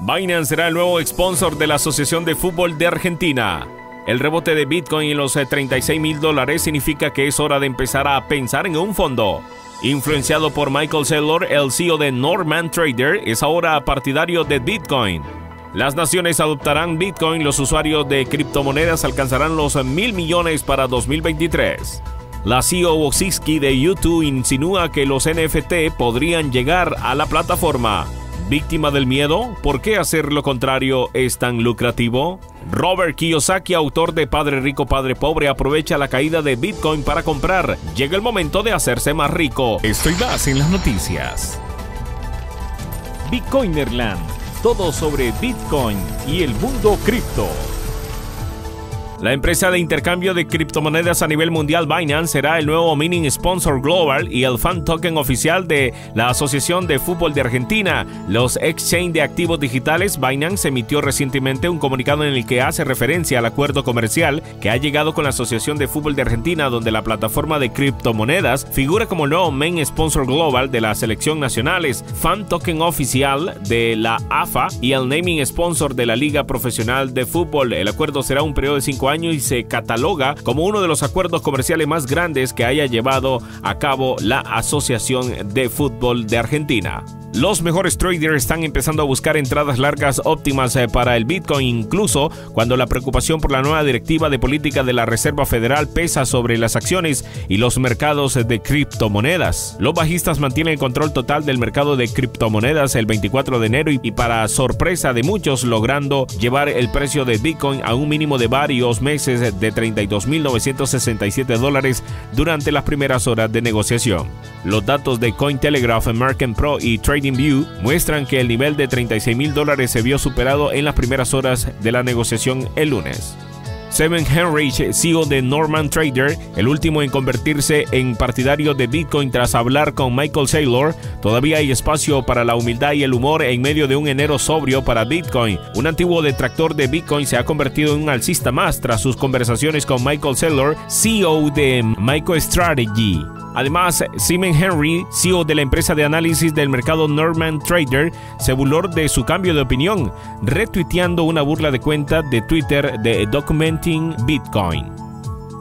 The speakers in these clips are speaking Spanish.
Binance será el nuevo sponsor de la Asociación de Fútbol de Argentina. El rebote de Bitcoin en los 36 eh, mil dólares significa que es hora de empezar a pensar en un fondo. Influenciado por Michael Saylor, el CEO de Norman Trader es ahora partidario de Bitcoin. Las naciones adoptarán Bitcoin, los usuarios de criptomonedas alcanzarán los mil millones para 2023. La CEO Wojcicki de YouTube insinúa que los NFT podrían llegar a la plataforma. ¿Víctima del miedo? ¿Por qué hacer lo contrario es tan lucrativo? Robert Kiyosaki, autor de Padre Rico, Padre Pobre, aprovecha la caída de Bitcoin para comprar. Llega el momento de hacerse más rico. Estoy más en las noticias. Bitcoinerland. Todo sobre Bitcoin y el mundo cripto. La empresa de intercambio de criptomonedas a nivel mundial Binance será el nuevo mining sponsor global y el fan token oficial de la Asociación de Fútbol de Argentina. Los exchange de activos digitales Binance emitió recientemente un comunicado en el que hace referencia al acuerdo comercial que ha llegado con la Asociación de Fútbol de Argentina donde la plataforma de criptomonedas figura como el nuevo main sponsor global de la selección nacionales, fan token oficial de la AFA y el naming sponsor de la Liga Profesional de Fútbol. El acuerdo será un periodo de cinco año y se cataloga como uno de los acuerdos comerciales más grandes que haya llevado a cabo la Asociación de Fútbol de Argentina. Los mejores traders están empezando a buscar entradas largas óptimas eh, para el Bitcoin, incluso cuando la preocupación por la nueva directiva de política de la Reserva Federal pesa sobre las acciones y los mercados de criptomonedas. Los bajistas mantienen el control total del mercado de criptomonedas el 24 de enero y para sorpresa de muchos logrando llevar el precio de Bitcoin a un mínimo de varios meses de 32.967 dólares durante las primeras horas de negociación. Los datos de Cointelegraph, American Pro y Trade View muestran que el nivel de 36 mil dólares se vio superado en las primeras horas de la negociación el lunes. Seven Henrich, CEO de Norman Trader, el último en convertirse en partidario de Bitcoin tras hablar con Michael Saylor, todavía hay espacio para la humildad y el humor en medio de un enero sobrio para Bitcoin. Un antiguo detractor de Bitcoin se ha convertido en un alcista más tras sus conversaciones con Michael Saylor, CEO de MicroStrategy. Además, Simon Henry, CEO de la empresa de análisis del mercado Norman Trader, se burló de su cambio de opinión, retuiteando una burla de cuenta de Twitter de Bitcoin.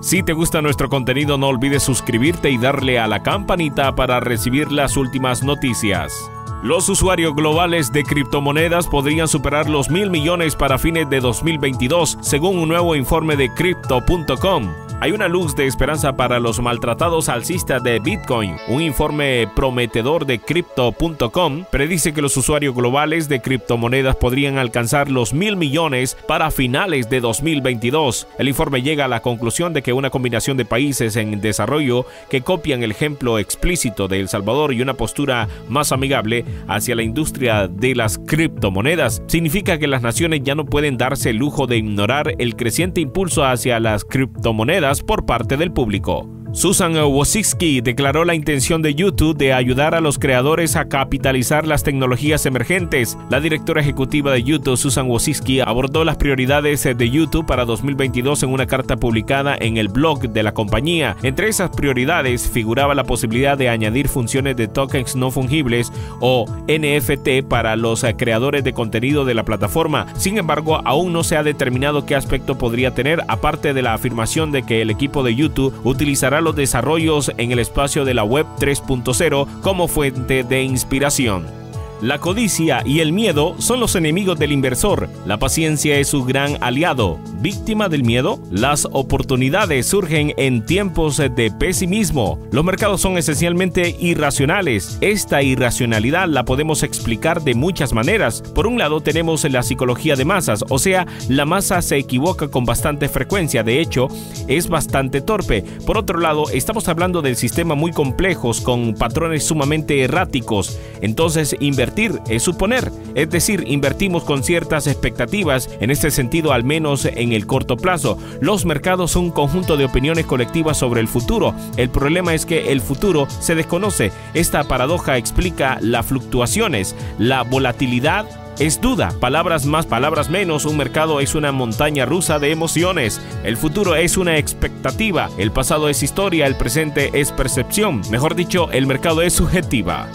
Si te gusta nuestro contenido, no olvides suscribirte y darle a la campanita para recibir las últimas noticias. Los usuarios globales de criptomonedas podrían superar los mil millones para fines de 2022, según un nuevo informe de Crypto.com. Hay una luz de esperanza para los maltratados alcistas de Bitcoin. Un informe prometedor de Crypto.com predice que los usuarios globales de criptomonedas podrían alcanzar los mil millones para finales de 2022. El informe llega a la conclusión de que una combinación de países en desarrollo que copian el ejemplo explícito de El Salvador y una postura más amigable hacia la industria de las criptomonedas significa que las naciones ya no pueden darse el lujo de ignorar el creciente impulso hacia las criptomonedas por parte del público. Susan Wojcicki declaró la intención de YouTube de ayudar a los creadores a capitalizar las tecnologías emergentes. La directora ejecutiva de YouTube, Susan Wojcicki, abordó las prioridades de YouTube para 2022 en una carta publicada en el blog de la compañía. Entre esas prioridades figuraba la posibilidad de añadir funciones de tokens no fungibles o NFT para los creadores de contenido de la plataforma. Sin embargo, aún no se ha determinado qué aspecto podría tener, aparte de la afirmación de que el equipo de YouTube utilizará los desarrollos en el espacio de la Web 3.0 como fuente de inspiración. La codicia y el miedo son los enemigos del inversor. La paciencia es su gran aliado. Víctima del miedo, las oportunidades surgen en tiempos de pesimismo. Los mercados son esencialmente irracionales. Esta irracionalidad la podemos explicar de muchas maneras. Por un lado tenemos la psicología de masas, o sea, la masa se equivoca con bastante frecuencia, de hecho, es bastante torpe. Por otro lado, estamos hablando del sistema muy complejos con patrones sumamente erráticos. Entonces, invertir Invertir es suponer, es decir, invertimos con ciertas expectativas, en este sentido al menos en el corto plazo. Los mercados son un conjunto de opiniones colectivas sobre el futuro. El problema es que el futuro se desconoce. Esta paradoja explica las fluctuaciones, la volatilidad es duda, palabras más, palabras menos, un mercado es una montaña rusa de emociones, el futuro es una expectativa, el pasado es historia, el presente es percepción, mejor dicho, el mercado es subjetiva.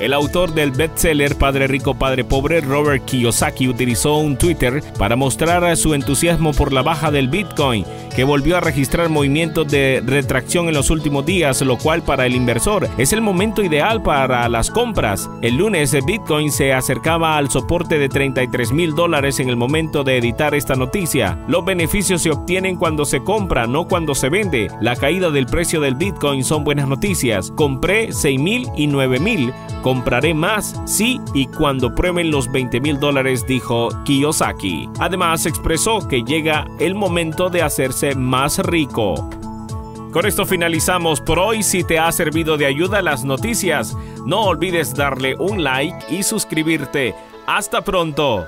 El autor del bestseller Padre Rico, Padre Pobre, Robert Kiyosaki, utilizó un Twitter para mostrar su entusiasmo por la baja del Bitcoin, que volvió a registrar movimientos de retracción en los últimos días, lo cual para el inversor es el momento ideal para las compras. El lunes Bitcoin se acercaba al soporte de 33 mil dólares en el momento de editar esta noticia. Los beneficios se obtienen cuando se compra, no cuando se vende. La caída del precio del Bitcoin son buenas noticias. Compré 6 mil y 9 mil Compraré más sí y cuando prueben los 20 mil dólares, dijo Kiyosaki. Además, expresó que llega el momento de hacerse más rico. Con esto finalizamos por hoy. Si te ha servido de ayuda las noticias, no olvides darle un like y suscribirte. Hasta pronto.